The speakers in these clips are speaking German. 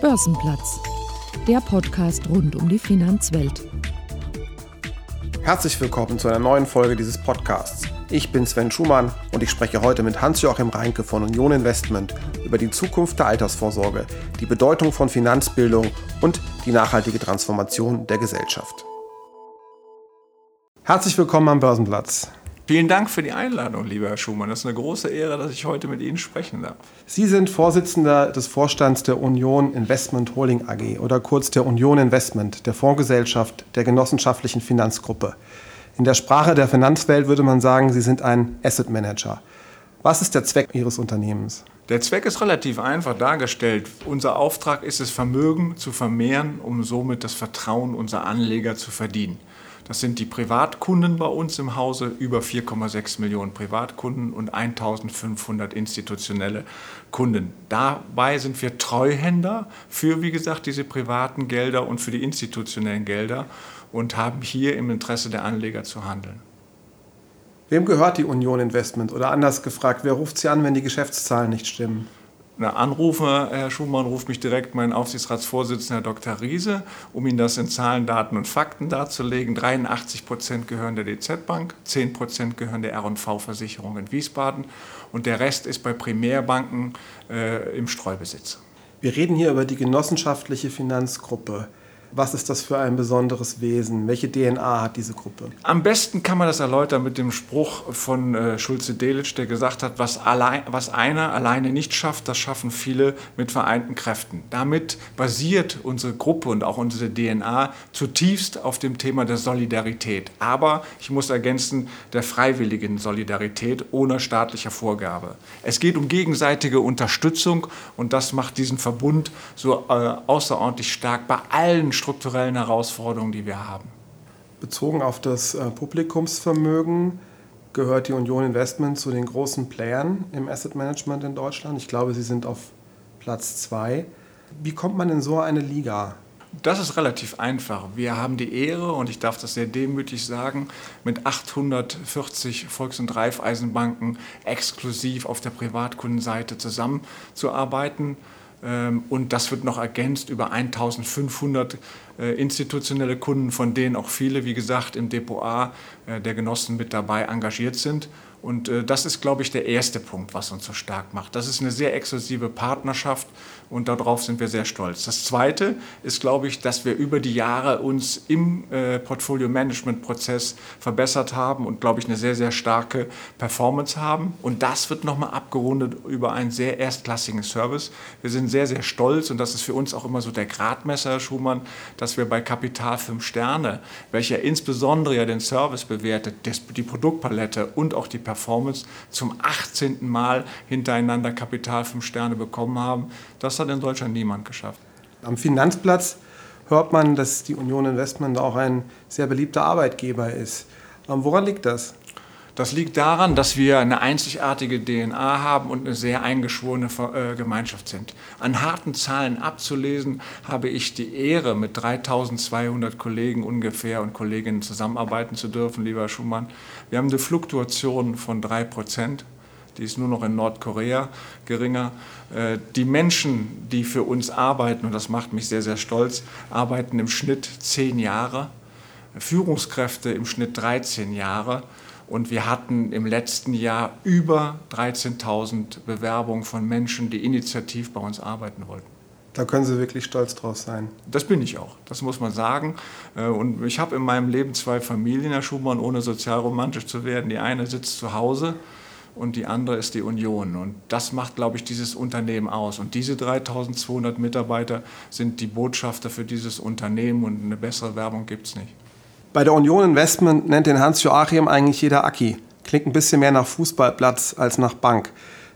Börsenplatz, der Podcast rund um die Finanzwelt. Herzlich willkommen zu einer neuen Folge dieses Podcasts. Ich bin Sven Schumann und ich spreche heute mit Hans-Joachim Reinke von Union Investment über die Zukunft der Altersvorsorge, die Bedeutung von Finanzbildung und die nachhaltige Transformation der Gesellschaft. Herzlich willkommen am Börsenplatz. Vielen Dank für die Einladung, lieber Herr Schumann. Das ist eine große Ehre, dass ich heute mit Ihnen sprechen darf. Sie sind Vorsitzender des Vorstands der Union Investment Holding AG oder kurz der Union Investment, der Fondsgesellschaft der genossenschaftlichen Finanzgruppe. In der Sprache der Finanzwelt würde man sagen, Sie sind ein Asset Manager. Was ist der Zweck Ihres Unternehmens? Der Zweck ist relativ einfach dargestellt. Unser Auftrag ist es, Vermögen zu vermehren, um somit das Vertrauen unserer Anleger zu verdienen. Das sind die Privatkunden bei uns im Hause, über 4,6 Millionen Privatkunden und 1500 institutionelle Kunden. Dabei sind wir Treuhänder für, wie gesagt, diese privaten Gelder und für die institutionellen Gelder und haben hier im Interesse der Anleger zu handeln. Wem gehört die Union Investment? Oder anders gefragt, wer ruft sie an, wenn die Geschäftszahlen nicht stimmen? Anrufe, Herr Schumann, ruft mich direkt mein Aufsichtsratsvorsitzender Dr. Riese, um Ihnen das in Zahlen, Daten und Fakten darzulegen. 83 Prozent gehören der DZ Bank, 10 Prozent gehören der R&V-Versicherung in Wiesbaden und der Rest ist bei Primärbanken äh, im Streubesitz. Wir reden hier über die genossenschaftliche Finanzgruppe. Was ist das für ein besonderes Wesen? Welche DNA hat diese Gruppe? Am besten kann man das erläutern mit dem Spruch von äh, Schulze-Delitzsch, der gesagt hat, was, allein, was einer alleine nicht schafft, das schaffen viele mit vereinten Kräften. Damit basiert unsere Gruppe und auch unsere DNA zutiefst auf dem Thema der Solidarität. Aber ich muss ergänzen, der freiwilligen Solidarität ohne staatliche Vorgabe. Es geht um gegenseitige Unterstützung und das macht diesen Verbund so äh, außerordentlich stark bei allen strukturellen Herausforderungen, die wir haben. Bezogen auf das äh, Publikumsvermögen gehört die Union Investment zu den großen Playern im Asset Management in Deutschland. Ich glaube, sie sind auf Platz zwei. Wie kommt man in so eine Liga? Das ist relativ einfach. Wir haben die Ehre, und ich darf das sehr demütig sagen, mit 840 Volks- und Raiffeisenbanken exklusiv auf der Privatkundenseite zusammenzuarbeiten. Ähm, und das wird noch ergänzt über 1500 äh, institutionelle Kunden, von denen auch viele, wie gesagt, im Depot A äh, der Genossen mit dabei engagiert sind. Und äh, das ist, glaube ich, der erste Punkt, was uns so stark macht. Das ist eine sehr exklusive Partnerschaft und darauf sind wir sehr stolz. Das Zweite ist, glaube ich, dass wir über die Jahre uns im äh, Portfolio-Management-Prozess verbessert haben und, glaube ich, eine sehr, sehr starke Performance haben. Und das wird nochmal abgerundet über einen sehr erstklassigen Service. Wir sind sehr, sehr stolz und das ist für uns auch immer so der Gradmesser, Herr Schumann, dass wir bei Kapital 5 Sterne, welcher insbesondere ja den Service bewertet, die Produktpalette und auch die Performance zum 18. Mal hintereinander Kapital 5 Sterne bekommen haben. Das hat in Deutschland niemand geschafft. Am Finanzplatz hört man, dass die Union Investment auch ein sehr beliebter Arbeitgeber ist. Ähm, woran liegt das? Das liegt daran, dass wir eine einzigartige DNA haben und eine sehr eingeschworene äh, Gemeinschaft sind. An harten Zahlen abzulesen, habe ich die Ehre, mit 3200 Kollegen ungefähr und Kolleginnen zusammenarbeiten zu dürfen, lieber Schumann. Wir haben eine Fluktuation von drei Prozent die ist nur noch in Nordkorea geringer. Äh, die Menschen, die für uns arbeiten, und das macht mich sehr, sehr stolz, arbeiten im Schnitt zehn Jahre, Führungskräfte im Schnitt 13 Jahre. Und wir hatten im letzten Jahr über 13.000 Bewerbungen von Menschen, die initiativ bei uns arbeiten wollten. Da können Sie wirklich stolz drauf sein. Das bin ich auch, das muss man sagen. Äh, und ich habe in meinem Leben zwei Familien, Herr Schumann, ohne sozialromantisch zu werden. Die eine sitzt zu Hause und die andere ist die Union. Und das macht, glaube ich, dieses Unternehmen aus. Und diese 3200 Mitarbeiter sind die Botschafter für dieses Unternehmen und eine bessere Werbung gibt es nicht. Bei der Union Investment nennt den Hans-Joachim eigentlich jeder Aki. Klingt ein bisschen mehr nach Fußballplatz als nach Bank.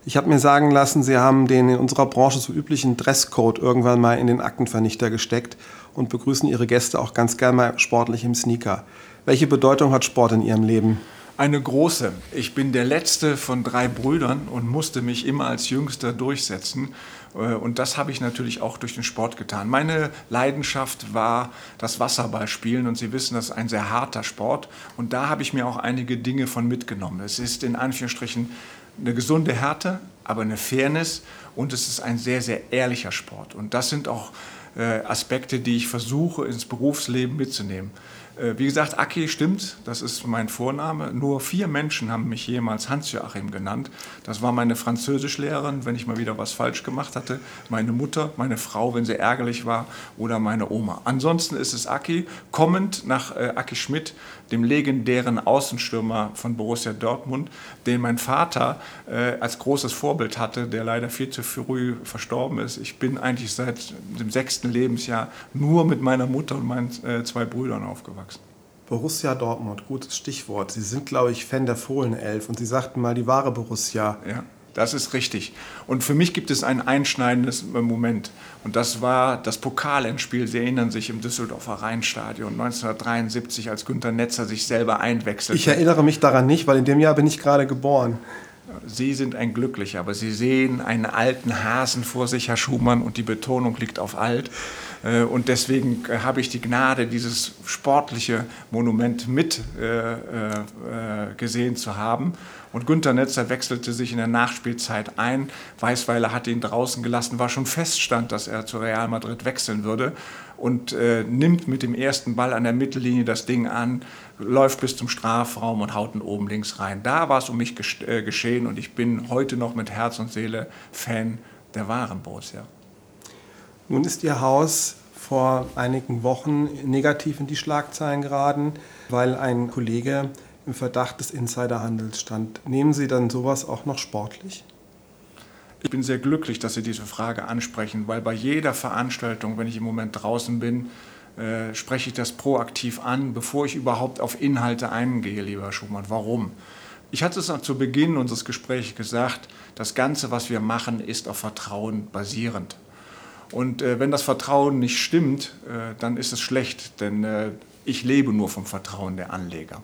Ich habe mir sagen lassen, Sie haben den in unserer Branche so üblichen Dresscode irgendwann mal in den Aktenvernichter gesteckt und begrüßen Ihre Gäste auch ganz gerne mal sportlich im Sneaker. Welche Bedeutung hat Sport in Ihrem Leben? Eine große. Ich bin der letzte von drei Brüdern und musste mich immer als Jüngster durchsetzen. Äh, und das habe ich natürlich auch durch den Sport getan. Meine Leidenschaft war das Wasserballspielen und Sie wissen, das ist ein sehr harter Sport. Und da habe ich mir auch einige Dinge von mitgenommen. Es ist in Anführungsstrichen eine gesunde Härte, aber eine Fairness und es ist ein sehr, sehr ehrlicher Sport. Und das sind auch äh, Aspekte, die ich versuche ins Berufsleben mitzunehmen. Äh, wie gesagt, Aki stimmt, das ist mein Vorname. Nur vier Menschen haben mich jemals Hans-Joachim genannt. Das war meine Französischlehrerin, wenn ich mal wieder was falsch gemacht hatte, meine Mutter, meine Frau, wenn sie ärgerlich war, oder meine Oma. Ansonsten ist es Aki, kommend nach äh, Aki Schmidt, dem legendären Außenstürmer von Borussia Dortmund, den mein Vater äh, als großes Vorbild hatte, der leider viel zu früh verstorben ist. Ich bin eigentlich seit dem sechsten Lebensjahr nur mit meiner Mutter und meinen äh, zwei Brüdern aufgewachsen. Borussia Dortmund, gutes Stichwort. Sie sind, glaube ich, Fan der Fohlenelf und Sie sagten mal die wahre Borussia. Ja. Das ist richtig. Und für mich gibt es ein einschneidendes Moment. Und das war das Pokalendspiel. Sie erinnern sich im Düsseldorfer Rheinstadion 1973, als Günter Netzer sich selber einwechselte. Ich erinnere mich daran nicht, weil in dem Jahr bin ich gerade geboren. Sie sind ein Glücklicher, aber Sie sehen einen alten Hasen vor sich, Herr Schumann, und die Betonung liegt auf alt. Äh, und deswegen äh, habe ich die Gnade, dieses sportliche Monument mit äh, gesehen zu haben. Und Günter Netzer wechselte sich in der Nachspielzeit ein. Weißweiler hatte ihn draußen gelassen, war schon feststand, dass er zu Real Madrid wechseln würde und äh, nimmt mit dem ersten Ball an der Mittellinie das Ding an, läuft bis zum Strafraum und haut ihn oben links rein. Da war es um mich geschehen und ich bin heute noch mit Herz und Seele Fan der wahren Borussia. Nun ist Ihr Haus vor einigen Wochen negativ in die Schlagzeilen geraten, weil ein Kollege im Verdacht des Insiderhandels stand. Nehmen Sie dann sowas auch noch sportlich? Ich bin sehr glücklich, dass Sie diese Frage ansprechen, weil bei jeder Veranstaltung, wenn ich im Moment draußen bin, äh, spreche ich das proaktiv an, bevor ich überhaupt auf Inhalte eingehe, lieber Schumann. Warum? Ich hatte es zu Beginn unseres Gesprächs gesagt, das Ganze, was wir machen, ist auf Vertrauen basierend. Und äh, wenn das Vertrauen nicht stimmt, äh, dann ist es schlecht, denn äh, ich lebe nur vom Vertrauen der Anleger.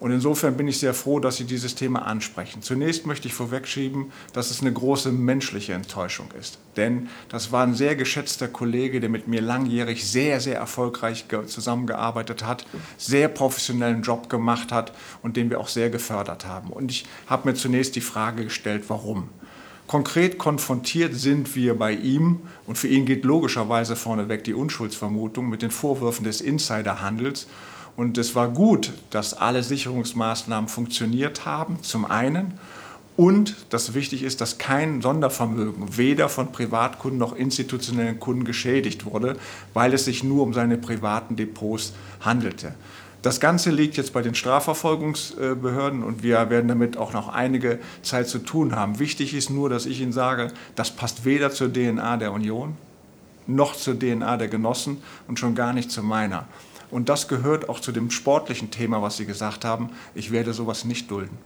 Und insofern bin ich sehr froh, dass Sie dieses Thema ansprechen. Zunächst möchte ich vorwegschieben, dass es eine große menschliche Enttäuschung ist. Denn das war ein sehr geschätzter Kollege, der mit mir langjährig sehr, sehr erfolgreich zusammengearbeitet hat, sehr professionellen Job gemacht hat und den wir auch sehr gefördert haben. Und ich habe mir zunächst die Frage gestellt, warum? Konkret konfrontiert sind wir bei ihm und für ihn geht logischerweise vorneweg die Unschuldsvermutung mit den Vorwürfen des Insiderhandels und es war gut, dass alle Sicherungsmaßnahmen funktioniert haben, zum einen. Und das wichtig ist, dass kein Sondervermögen weder von Privatkunden noch institutionellen Kunden geschädigt wurde, weil es sich nur um seine privaten Depots handelte. Das Ganze liegt jetzt bei den Strafverfolgungsbehörden und wir werden damit auch noch einige Zeit zu tun haben. Wichtig ist nur, dass ich Ihnen sage, das passt weder zur DNA der Union noch zur DNA der Genossen und schon gar nicht zu meiner. Und das gehört auch zu dem sportlichen Thema, was Sie gesagt haben. Ich werde sowas nicht dulden.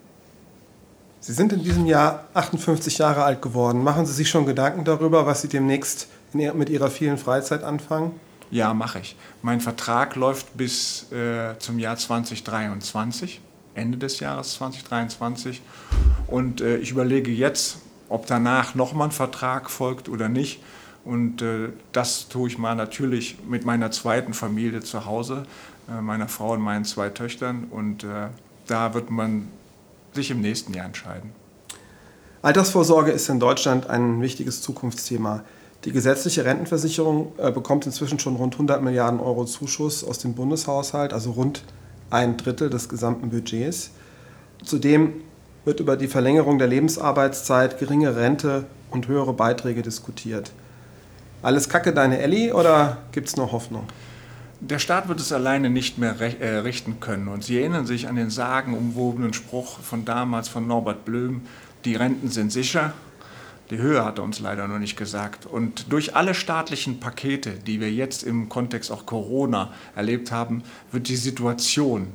Sie sind in diesem Jahr 58 Jahre alt geworden. Machen Sie sich schon Gedanken darüber, was Sie demnächst mit Ihrer vielen Freizeit anfangen? Ja, mache ich. Mein Vertrag läuft bis äh, zum Jahr 2023, Ende des Jahres 2023. Und äh, ich überlege jetzt, ob danach nochmal ein Vertrag folgt oder nicht. Und äh, das tue ich mal natürlich mit meiner zweiten Familie zu Hause, äh, meiner Frau und meinen zwei Töchtern. Und äh, da wird man sich im nächsten Jahr entscheiden. Altersvorsorge ist in Deutschland ein wichtiges Zukunftsthema. Die gesetzliche Rentenversicherung äh, bekommt inzwischen schon rund 100 Milliarden Euro Zuschuss aus dem Bundeshaushalt, also rund ein Drittel des gesamten Budgets. Zudem wird über die Verlängerung der Lebensarbeitszeit, geringe Rente und höhere Beiträge diskutiert. Alles Kacke deine Elli oder gibt es noch Hoffnung? Der Staat wird es alleine nicht mehr äh, richten können. Und Sie erinnern sich an den sagenumwobenen Spruch von damals von Norbert Blöm, die Renten sind sicher. Die Höhe hat er uns leider noch nicht gesagt. Und durch alle staatlichen Pakete, die wir jetzt im Kontext auch Corona erlebt haben, wird die Situation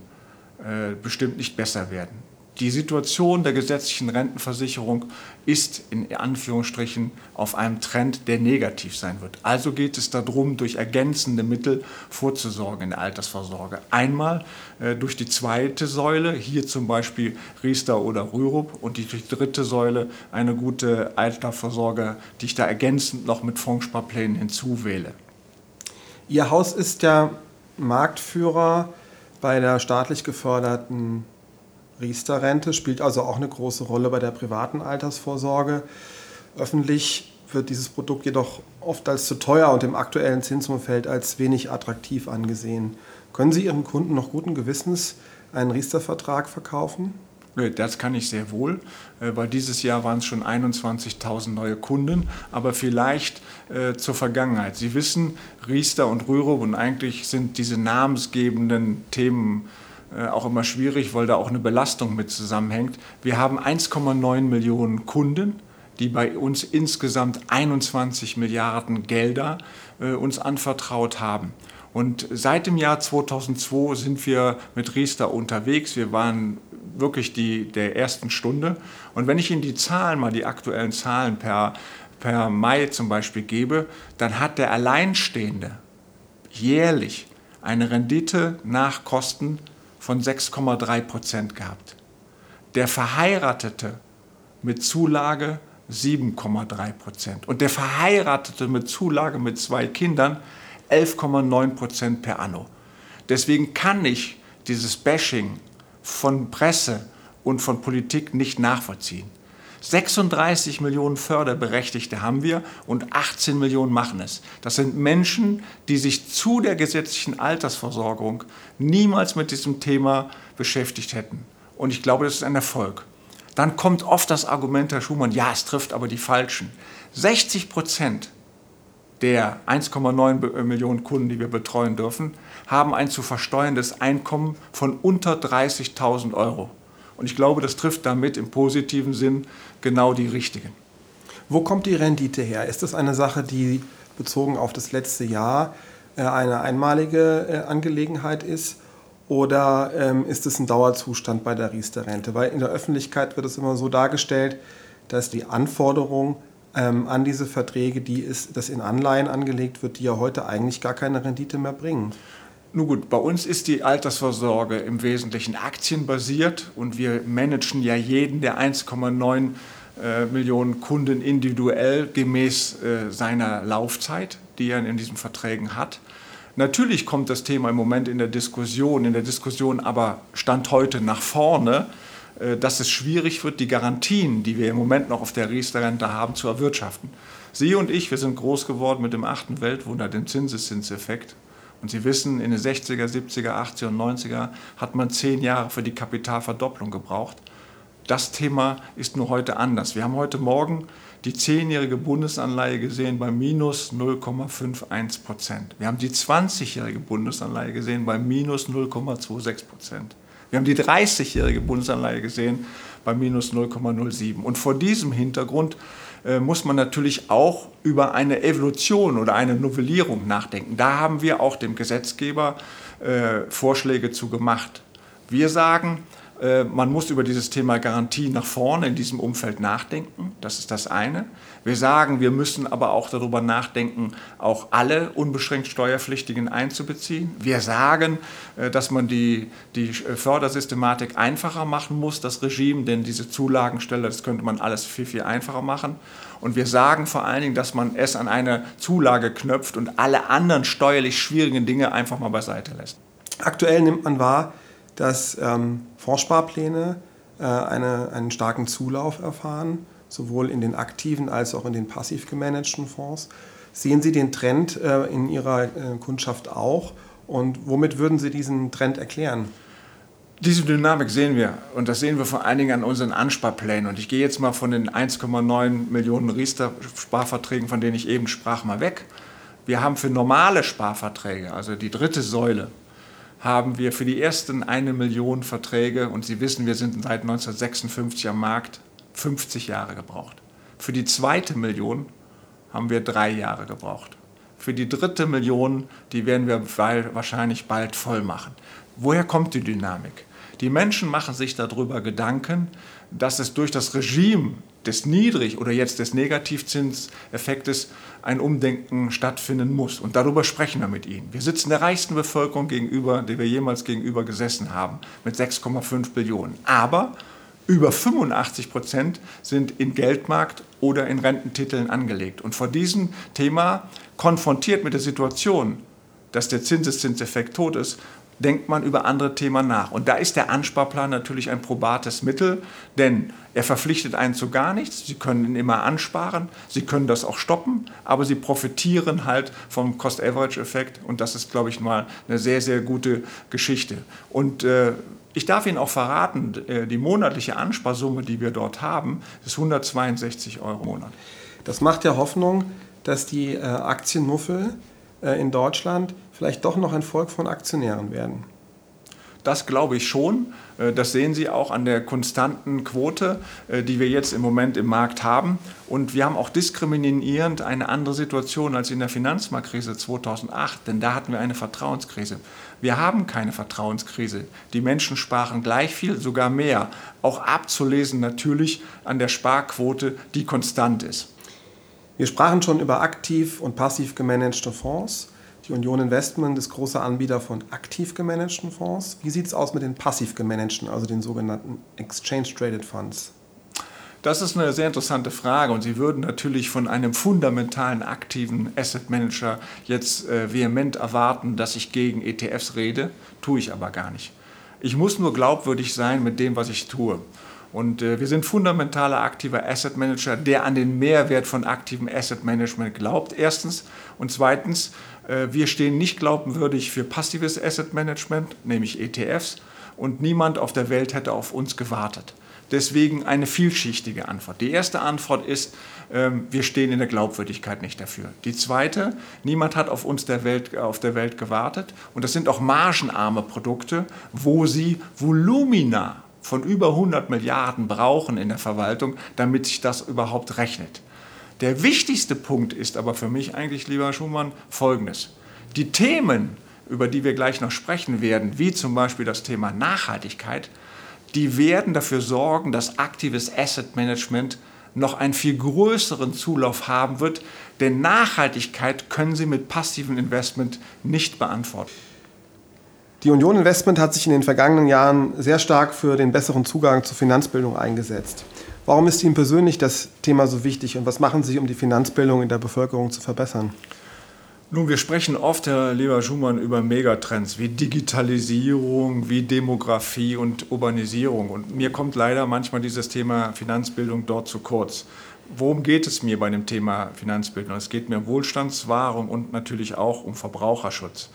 äh, bestimmt nicht besser werden die Situation der gesetzlichen Rentenversicherung ist in Anführungsstrichen auf einem Trend, der negativ sein wird. Also geht es darum, durch ergänzende Mittel vorzusorgen in der Altersvorsorge. Einmal äh, durch die zweite Säule, hier zum Beispiel Riester oder Rürup, und die dritte Säule eine gute Altersvorsorge, die ich da ergänzend noch mit Fondssparplänen hinzuwähle. Ihr Haus ist ja Marktführer bei der staatlich geförderten Riester-Rente, spielt also auch eine große Rolle bei der privaten Altersvorsorge. Öffentlich wird dieses Produkt jedoch oft als zu teuer und im aktuellen Zinsumfeld als wenig attraktiv angesehen. Können Sie Ihren Kunden noch guten Gewissens einen Riester-Vertrag verkaufen? Das kann ich sehr wohl, äh, weil dieses Jahr waren es schon 21.000 neue Kunden, aber vielleicht äh, zur Vergangenheit. Sie wissen, Riester und Rürup und eigentlich sind diese namensgebenden Themen auch immer schwierig, weil da auch eine Belastung mit zusammenhängt. Wir haben 1,9 Millionen Kunden, die bei uns insgesamt 21 Milliarden Gelder äh, uns anvertraut haben. Und seit dem Jahr 2002 sind wir mit Riester unterwegs. Wir waren wirklich die der ersten Stunde. Und wenn ich Ihnen die Zahlen mal, die aktuellen Zahlen per, per Mai zum Beispiel gebe, dann hat der Alleinstehende jährlich eine Rendite nach Kosten von 6,3 Prozent gehabt. Der Verheiratete mit Zulage 7,3 Prozent. Und der Verheiratete mit Zulage mit zwei Kindern 11,9 Prozent per anno. Deswegen kann ich dieses Bashing von Presse und von Politik nicht nachvollziehen. 36 Millionen Förderberechtigte haben wir und 18 Millionen machen es. Das sind Menschen, die sich zu der gesetzlichen Altersversorgung niemals mit diesem Thema beschäftigt hätten. Und ich glaube, das ist ein Erfolg. Dann kommt oft das Argument, Herr Schumann, ja, es trifft aber die Falschen. 60 Prozent der 1,9 Millionen Kunden, die wir betreuen dürfen, haben ein zu versteuerndes Einkommen von unter 30.000 Euro. Und ich glaube, das trifft damit im positiven Sinn genau die richtigen. Wo kommt die Rendite her? Ist das eine Sache, die bezogen auf das letzte Jahr äh, eine einmalige äh, Angelegenheit ist? Oder ähm, ist es ein Dauerzustand bei der Riester-Rente? Weil in der Öffentlichkeit wird es immer so dargestellt, dass die Anforderung ähm, an diese Verträge, die ist, das in Anleihen angelegt wird, die ja heute eigentlich gar keine Rendite mehr bringen. Nun gut, bei uns ist die Altersvorsorge im Wesentlichen aktienbasiert und wir managen ja jeden der 1,9 äh, Millionen Kunden individuell gemäß äh, seiner Laufzeit, die er in diesen Verträgen hat. Natürlich kommt das Thema im Moment in der Diskussion, in der Diskussion aber Stand heute nach vorne, äh, dass es schwierig wird, die Garantien, die wir im Moment noch auf der Riester-Rente haben, zu erwirtschaften. Sie und ich, wir sind groß geworden mit dem achten Weltwunder, dem Zinseszinseffekt. Und Sie wissen, in den 60er, 70er, 80er und 90er hat man zehn Jahre für die Kapitalverdopplung gebraucht. Das Thema ist nur heute anders. Wir haben heute Morgen die zehnjährige Bundesanleihe gesehen bei minus 0,51 Prozent. Wir haben die 20-jährige Bundesanleihe gesehen bei minus 0,26 Prozent. Wir haben die 30-jährige Bundesanleihe gesehen bei minus 0,07. Und vor diesem Hintergrund muss man natürlich auch über eine Evolution oder eine Novellierung nachdenken. Da haben wir auch dem Gesetzgeber äh, Vorschläge zu gemacht. Wir sagen, äh, man muss über dieses Thema Garantie nach vorne in diesem Umfeld nachdenken. Das ist das eine. Wir sagen, wir müssen aber auch darüber nachdenken, auch alle unbeschränkt Steuerpflichtigen einzubeziehen. Wir sagen, äh, dass man die, die Fördersystematik einfacher machen muss, das Regime, denn diese Zulagenstelle, das könnte man alles viel, viel einfacher machen. Und wir sagen vor allen Dingen, dass man es an eine Zulage knöpft und alle anderen steuerlich schwierigen Dinge einfach mal beiseite lässt. Aktuell nimmt man wahr, dass ähm, Fondssparpläne äh, eine, einen starken Zulauf erfahren, sowohl in den aktiven als auch in den passiv gemanagten Fonds. Sehen Sie den Trend äh, in Ihrer äh, Kundschaft auch und womit würden Sie diesen Trend erklären? Diese Dynamik sehen wir und das sehen wir vor allen Dingen an unseren Ansparplänen. Und ich gehe jetzt mal von den 1,9 Millionen Riester-Sparverträgen, von denen ich eben sprach, mal weg. Wir haben für normale Sparverträge, also die dritte Säule, haben wir für die ersten eine Million Verträge, und Sie wissen, wir sind seit 1956 am Markt, 50 Jahre gebraucht. Für die zweite Million haben wir drei Jahre gebraucht. Für die dritte Million, die werden wir wahrscheinlich bald voll machen. Woher kommt die Dynamik? Die Menschen machen sich darüber Gedanken, dass es durch das Regime des Niedrig- oder jetzt des Negativzinseffektes ein Umdenken stattfinden muss. Und darüber sprechen wir mit Ihnen. Wir sitzen der reichsten Bevölkerung gegenüber, der wir jemals gegenüber gesessen haben, mit 6,5 Billionen. Aber über 85 Prozent sind in Geldmarkt oder in Rententiteln angelegt. Und vor diesem Thema, konfrontiert mit der Situation, dass der Zinseszinseffekt tot ist, denkt man über andere Themen nach. Und da ist der Ansparplan natürlich ein probates Mittel, denn er verpflichtet einen zu gar nichts. Sie können ihn immer ansparen, Sie können das auch stoppen, aber Sie profitieren halt vom Cost-Average-Effekt und das ist, glaube ich, mal eine sehr, sehr gute Geschichte. Und äh, ich darf Ihnen auch verraten, äh, die monatliche Ansparsumme, die wir dort haben, ist 162 Euro im Monat. Das macht ja Hoffnung, dass die äh, Aktienmuffel äh, in Deutschland vielleicht doch noch ein Volk von Aktionären werden. Das glaube ich schon. Äh, das sehen Sie auch an der konstanten Quote, äh, die wir jetzt im Moment im Markt haben. Und wir haben auch diskriminierend eine andere Situation als in der Finanzmarktkrise 2008, denn da hatten wir eine Vertrauenskrise. Wir haben keine Vertrauenskrise. Die Menschen sparen gleich viel, sogar mehr. Auch abzulesen natürlich an der Sparquote, die konstant ist. Wir sprachen schon über aktiv und passiv gemanagte Fonds. Die Union Investment ist großer Anbieter von aktiv gemanagten Fonds. Wie sieht es aus mit den passiv gemanagten, also den sogenannten Exchange Traded Funds? Das ist eine sehr interessante Frage und Sie würden natürlich von einem fundamentalen aktiven Asset Manager jetzt äh, vehement erwarten, dass ich gegen ETFs rede, tue ich aber gar nicht. Ich muss nur glaubwürdig sein mit dem, was ich tue. Und äh, wir sind fundamentaler aktiver Asset Manager, der an den Mehrwert von aktivem Asset Management glaubt, erstens. Und zweitens, wir stehen nicht glaubwürdig für passives Asset Management, nämlich ETFs. Und niemand auf der Welt hätte auf uns gewartet. Deswegen eine vielschichtige Antwort. Die erste Antwort ist, ähm, wir stehen in der Glaubwürdigkeit nicht dafür. Die zweite, niemand hat auf uns der Welt, auf der Welt gewartet. Und das sind auch margenarme Produkte, wo sie Volumina von über 100 Milliarden brauchen in der Verwaltung, damit sich das überhaupt rechnet. Der wichtigste Punkt ist aber für mich eigentlich, lieber Schumann, folgendes. Die Themen, über die wir gleich noch sprechen werden, wie zum Beispiel das Thema Nachhaltigkeit, die werden dafür sorgen, dass aktives Asset Management noch einen viel größeren Zulauf haben wird, denn Nachhaltigkeit können Sie mit passivem Investment nicht beantworten. Die Union Investment hat sich in den vergangenen Jahren sehr stark für den besseren Zugang zur Finanzbildung eingesetzt. Warum ist Ihnen persönlich das Thema so wichtig und was machen Sie, um die Finanzbildung in der Bevölkerung zu verbessern? Nun, wir sprechen oft, Herr Leber Schumann, über Megatrends wie Digitalisierung, wie Demografie und Urbanisierung. Und mir kommt leider manchmal dieses Thema Finanzbildung dort zu kurz. Worum geht es mir bei dem Thema Finanzbildung? Es geht mir um Wohlstandswahrung und natürlich auch um Verbraucherschutz.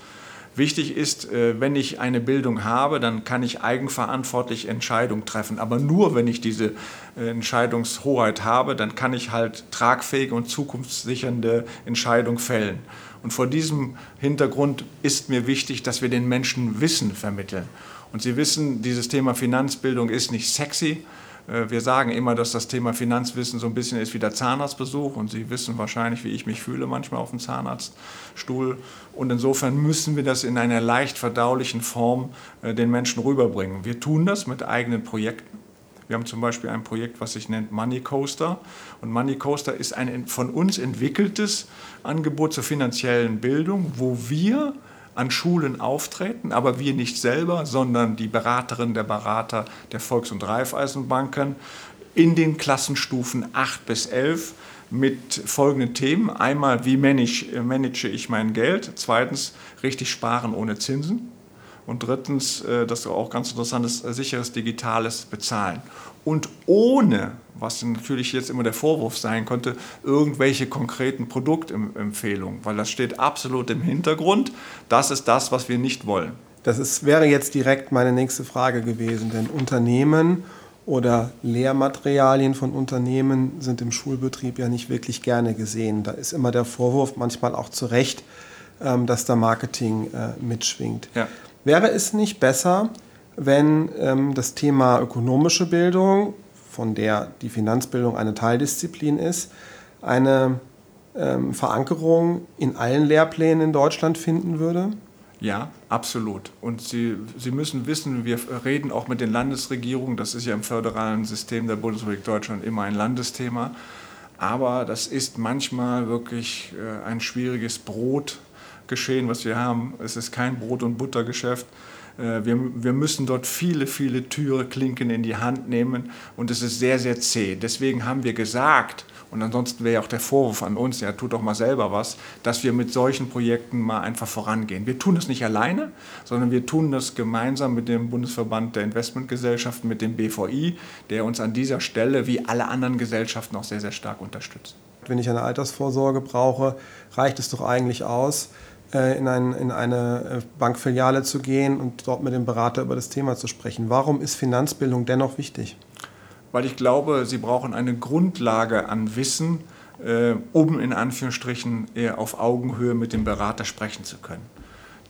Wichtig ist, äh, wenn ich eine Bildung habe, dann kann ich eigenverantwortlich Entscheidungen treffen. Aber nur, wenn ich diese äh, Entscheidungshoheit habe, dann kann ich halt tragfähige und zukunftssichernde Entscheidungen fällen. Und vor diesem Hintergrund ist mir wichtig, dass wir den Menschen Wissen vermitteln. Und Sie wissen, dieses Thema Finanzbildung ist nicht sexy, wir sagen immer, dass das Thema Finanzwissen so ein bisschen ist wie der Zahnarztbesuch und Sie wissen wahrscheinlich, wie ich mich fühle manchmal auf dem Zahnarztstuhl. Und insofern müssen wir das in einer leicht verdaulichen Form äh, den Menschen rüberbringen. Wir tun das mit eigenen Projekten. Wir haben zum Beispiel ein Projekt, was sich nennt Money Coaster. Und Money Coaster ist ein von uns entwickeltes Angebot zur finanziellen Bildung, wo wir an Schulen auftreten, aber wir nicht selber, sondern die Beraterin der Berater der Volks- und Raiffeisenbanken in den Klassenstufen 8 bis 11 mit folgenden Themen. Einmal, wie manage, manage ich mein Geld? Zweitens, richtig sparen ohne Zinsen. Und drittens, äh, das ist auch ganz interessant ist, sicheres digitales Bezahlen. Und ohne, was natürlich jetzt immer der Vorwurf sein könnte, irgendwelche konkreten Produktempfehlungen, weil das steht absolut im Hintergrund. Das ist das, was wir nicht wollen. Das ist, wäre jetzt direkt meine nächste Frage gewesen, denn Unternehmen oder Lehrmaterialien von Unternehmen sind im Schulbetrieb ja nicht wirklich gerne gesehen. Da ist immer der Vorwurf, manchmal auch zu Recht, ähm, dass da Marketing äh, mitschwingt. Ja. Wäre es nicht besser, wenn ähm, das Thema ökonomische Bildung, von der die Finanzbildung eine Teildisziplin ist, eine ähm, Verankerung in allen Lehrplänen in Deutschland finden würde? Ja, absolut. Und Sie, Sie müssen wissen, wir reden auch mit den Landesregierungen, das ist ja im föderalen System der Bundesrepublik Deutschland immer ein Landesthema, aber das ist manchmal wirklich äh, ein schwieriges Brot geschehen, was wir haben. Es ist kein Brot- und Buttergeschäft. Äh, wir, wir müssen dort viele, viele Türe, Klinken in die Hand nehmen und es ist sehr, sehr zäh. Deswegen haben wir gesagt, und ansonsten wäre ja auch der Vorwurf an uns, ja, tut doch mal selber was, dass wir mit solchen Projekten mal einfach vorangehen. Wir tun das nicht alleine, sondern wir tun das gemeinsam mit dem Bundesverband der Investmentgesellschaften, mit dem BVI, der uns an dieser Stelle wie alle anderen Gesellschaften auch sehr, sehr stark unterstützt. Wenn ich eine Altersvorsorge brauche, reicht es doch eigentlich aus, in, ein, in eine äh, Bankfiliale zu gehen und dort mit dem Berater über das Thema zu sprechen. Warum ist Finanzbildung dennoch wichtig? Weil ich glaube, Sie brauchen eine Grundlage an Wissen, äh, um in Anführungsstrichen eher auf Augenhöhe mit dem Berater sprechen zu können.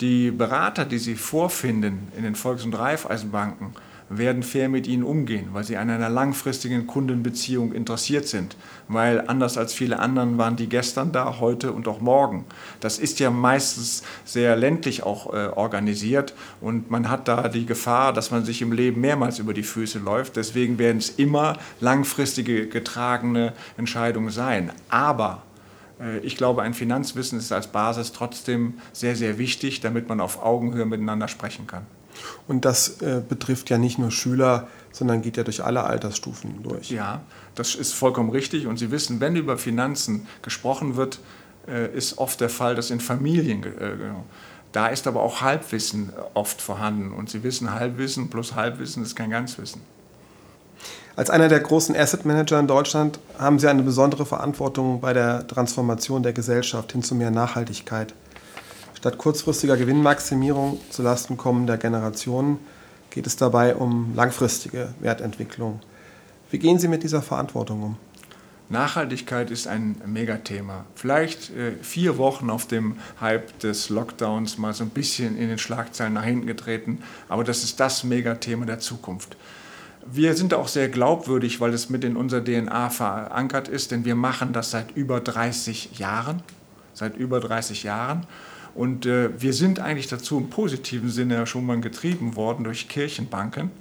Die Berater, die Sie vorfinden in den Volks- und Raiffeisenbanken, werden fair mit ihnen umgehen, weil sie an einer langfristigen Kundenbeziehung interessiert sind. Weil anders als viele anderen waren die gestern da, heute und auch morgen. Das ist ja meistens sehr ländlich auch äh, organisiert und man hat da die Gefahr, dass man sich im Leben mehrmals über die Füße läuft. Deswegen werden es immer langfristige getragene Entscheidungen sein. Aber äh, ich glaube, ein Finanzwissen ist als Basis trotzdem sehr, sehr wichtig, damit man auf Augenhöhe miteinander sprechen kann. Und das äh, betrifft ja nicht nur Schüler, sondern geht ja durch alle Altersstufen durch. Ja, das ist vollkommen richtig. Und Sie wissen, wenn über Finanzen gesprochen wird, äh, ist oft der Fall, dass in Familien. Äh, genau, da ist aber auch Halbwissen oft vorhanden. Und Sie wissen, Halbwissen plus Halbwissen ist kein Ganzwissen. Als einer der großen Asset Manager in Deutschland haben Sie eine besondere Verantwortung bei der Transformation der Gesellschaft hin zu mehr Nachhaltigkeit. Statt kurzfristiger Gewinnmaximierung zulasten kommender Generationen geht es dabei um langfristige Wertentwicklung. Wie gehen Sie mit dieser Verantwortung um? Nachhaltigkeit ist ein Megathema. Vielleicht äh, vier Wochen auf dem Hype des Lockdowns mal so ein bisschen in den Schlagzeilen nach hinten getreten, aber das ist das Megathema der Zukunft. Wir sind auch sehr glaubwürdig, weil es mit in unserer DNA verankert ist, denn wir machen das seit über 30 Jahren. Seit über 30 Jahren. Und äh, wir sind eigentlich dazu im positiven Sinne schon mal getrieben worden durch Kirchenbanken,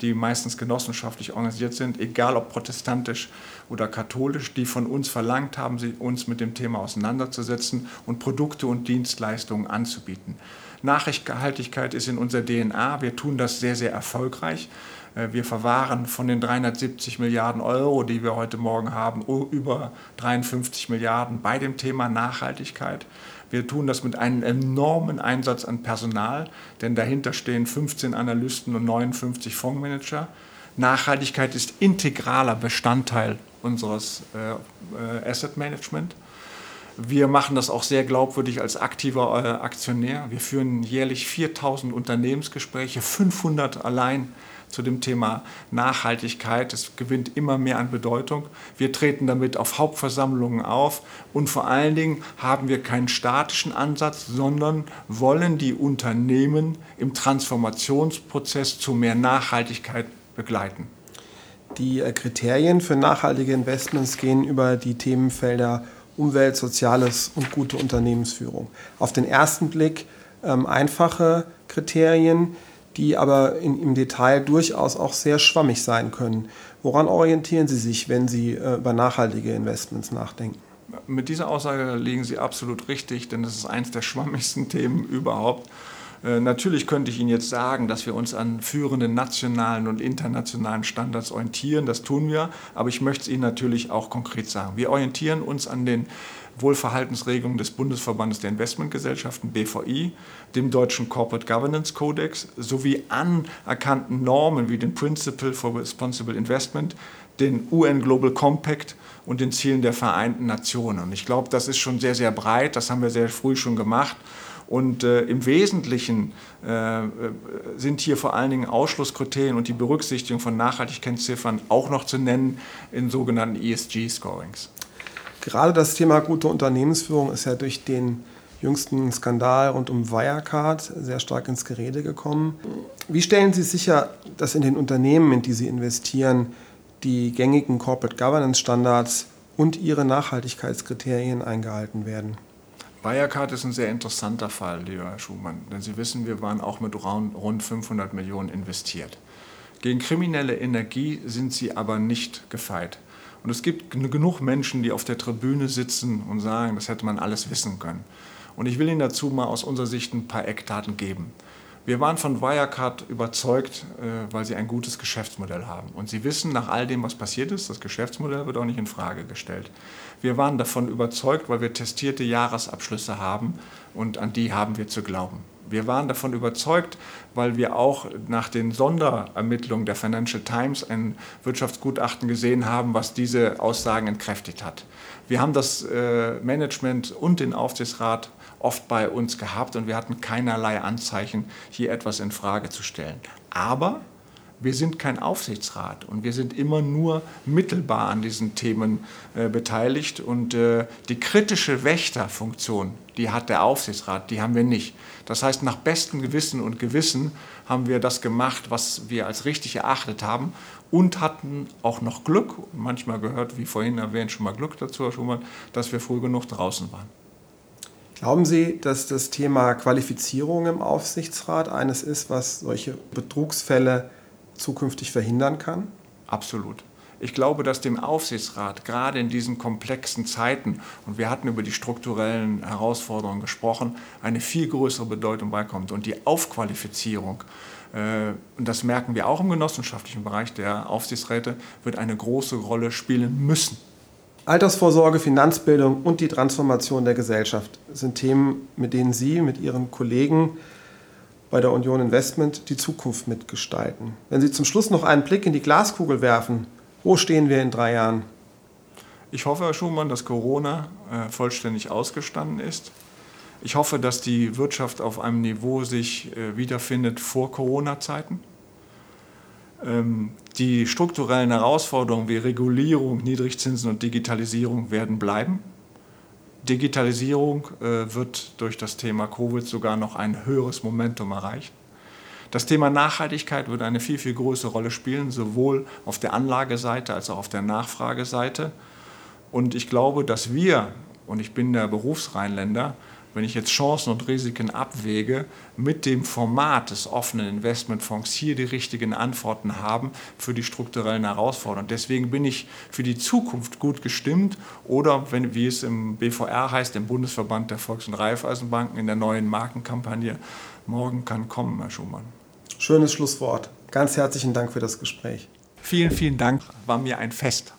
die meistens genossenschaftlich organisiert sind, egal ob protestantisch oder katholisch, die von uns verlangt haben, uns mit dem Thema auseinanderzusetzen und Produkte und Dienstleistungen anzubieten. Nachhaltigkeit ist in unserer DNA. Wir tun das sehr, sehr erfolgreich. Äh, wir verwahren von den 370 Milliarden Euro, die wir heute Morgen haben, über 53 Milliarden bei dem Thema Nachhaltigkeit. Wir tun das mit einem enormen Einsatz an Personal, denn dahinter stehen 15 Analysten und 59 Fondsmanager. Nachhaltigkeit ist integraler Bestandteil unseres äh, äh, Asset Management. Wir machen das auch sehr glaubwürdig als aktiver äh, Aktionär. Wir führen jährlich 4000 Unternehmensgespräche, 500 allein zu dem Thema Nachhaltigkeit. Es gewinnt immer mehr an Bedeutung. Wir treten damit auf Hauptversammlungen auf und vor allen Dingen haben wir keinen statischen Ansatz, sondern wollen die Unternehmen im Transformationsprozess zu mehr Nachhaltigkeit begleiten. Die äh, Kriterien für nachhaltige Investments gehen über die Themenfelder Umwelt, Soziales und gute Unternehmensführung. Auf den ersten Blick ähm, einfache Kriterien, die aber in, im Detail durchaus auch sehr schwammig sein können. Woran orientieren Sie sich, wenn Sie äh, über nachhaltige Investments nachdenken? Mit dieser Aussage liegen Sie absolut richtig, denn das ist eines der schwammigsten Themen überhaupt. Äh, natürlich könnte ich Ihnen jetzt sagen, dass wir uns an führenden nationalen und internationalen Standards orientieren. Das tun wir. Aber ich möchte es Ihnen natürlich auch konkret sagen. Wir orientieren uns an den Wohlverhaltensregelungen des Bundesverbandes der Investmentgesellschaften BVI, dem deutschen Corporate Governance Codex sowie anerkannten Normen wie den Principle for Responsible Investment, den UN Global Compact und den Zielen der Vereinten Nationen. Und ich glaube, das ist schon sehr, sehr breit. Das haben wir sehr früh schon gemacht. Und äh, im Wesentlichen äh, sind hier vor allen Dingen Ausschlusskriterien und die Berücksichtigung von Nachhaltigkeitsziffern auch noch zu nennen in sogenannten ESG-Scorings. Gerade das Thema gute Unternehmensführung ist ja durch den jüngsten Skandal rund um Wirecard sehr stark ins Gerede gekommen. Wie stellen Sie sicher, dass in den Unternehmen, in die Sie investieren, die gängigen Corporate Governance Standards und Ihre Nachhaltigkeitskriterien eingehalten werden? Wirecard ist ein sehr interessanter Fall, lieber Herr Schumann, denn Sie wissen, wir waren auch mit rund 500 Millionen investiert. Gegen kriminelle Energie sind sie aber nicht gefeit. Und es gibt genug Menschen, die auf der Tribüne sitzen und sagen, das hätte man alles wissen können. Und ich will Ihnen dazu mal aus unserer Sicht ein paar Eckdaten geben. Wir waren von Wirecard überzeugt, äh, weil sie ein gutes Geschäftsmodell haben. Und sie wissen nach all dem, was passiert ist, das Geschäftsmodell wird auch nicht in Frage gestellt. Wir waren davon überzeugt, weil wir testierte Jahresabschlüsse haben und an die haben wir zu glauben. Wir waren davon überzeugt, weil wir auch nach den Sonderermittlungen der Financial Times ein Wirtschaftsgutachten gesehen haben, was diese Aussagen entkräftigt hat. Wir haben das äh, Management und den Aufsichtsrat oft bei uns gehabt und wir hatten keinerlei Anzeichen, hier etwas in Frage zu stellen. Aber wir sind kein Aufsichtsrat und wir sind immer nur mittelbar an diesen Themen äh, beteiligt. Und äh, die kritische Wächterfunktion, die hat der Aufsichtsrat, die haben wir nicht. Das heißt, nach bestem Gewissen und Gewissen haben wir das gemacht, was wir als richtig erachtet haben und hatten auch noch Glück, manchmal gehört, wie vorhin erwähnt, schon mal Glück dazu, Herr Schumann, dass wir früh genug draußen waren. Glauben Sie, dass das Thema Qualifizierung im Aufsichtsrat eines ist, was solche Betrugsfälle zukünftig verhindern kann? Absolut. Ich glaube, dass dem Aufsichtsrat gerade in diesen komplexen Zeiten, und wir hatten über die strukturellen Herausforderungen gesprochen, eine viel größere Bedeutung beikommt. Und die Aufqualifizierung, äh, und das merken wir auch im genossenschaftlichen Bereich der Aufsichtsräte, wird eine große Rolle spielen müssen. Altersvorsorge, Finanzbildung und die Transformation der Gesellschaft sind Themen, mit denen Sie mit Ihren Kollegen bei der Union Investment die Zukunft mitgestalten. Wenn Sie zum Schluss noch einen Blick in die Glaskugel werfen, wo stehen wir in drei Jahren? Ich hoffe, Herr Schumann, dass Corona äh, vollständig ausgestanden ist. Ich hoffe, dass die Wirtschaft auf einem Niveau sich äh, wiederfindet vor Corona-Zeiten. Ähm, die strukturellen Herausforderungen wie Regulierung, Niedrigzinsen und Digitalisierung werden bleiben. Digitalisierung äh, wird durch das Thema Covid sogar noch ein höheres Momentum erreichen. Das Thema Nachhaltigkeit wird eine viel, viel größere Rolle spielen, sowohl auf der Anlageseite als auch auf der Nachfrageseite. Und ich glaube, dass wir, und ich bin der Berufsrheinländer, wenn ich jetzt Chancen und Risiken abwäge, mit dem Format des offenen Investmentfonds hier die richtigen Antworten haben für die strukturellen Herausforderungen. Deswegen bin ich für die Zukunft gut gestimmt oder, wenn, wie es im BVR heißt, im Bundesverband der Volks- und Raiffeisenbanken in der neuen Markenkampagne, morgen kann kommen, Herr Schumann. Schönes Schlusswort. Ganz herzlichen Dank für das Gespräch. Vielen, vielen Dank. War mir ein Fest.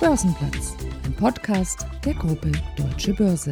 Börsenplatz, ein Podcast der Gruppe Deutsche Börse.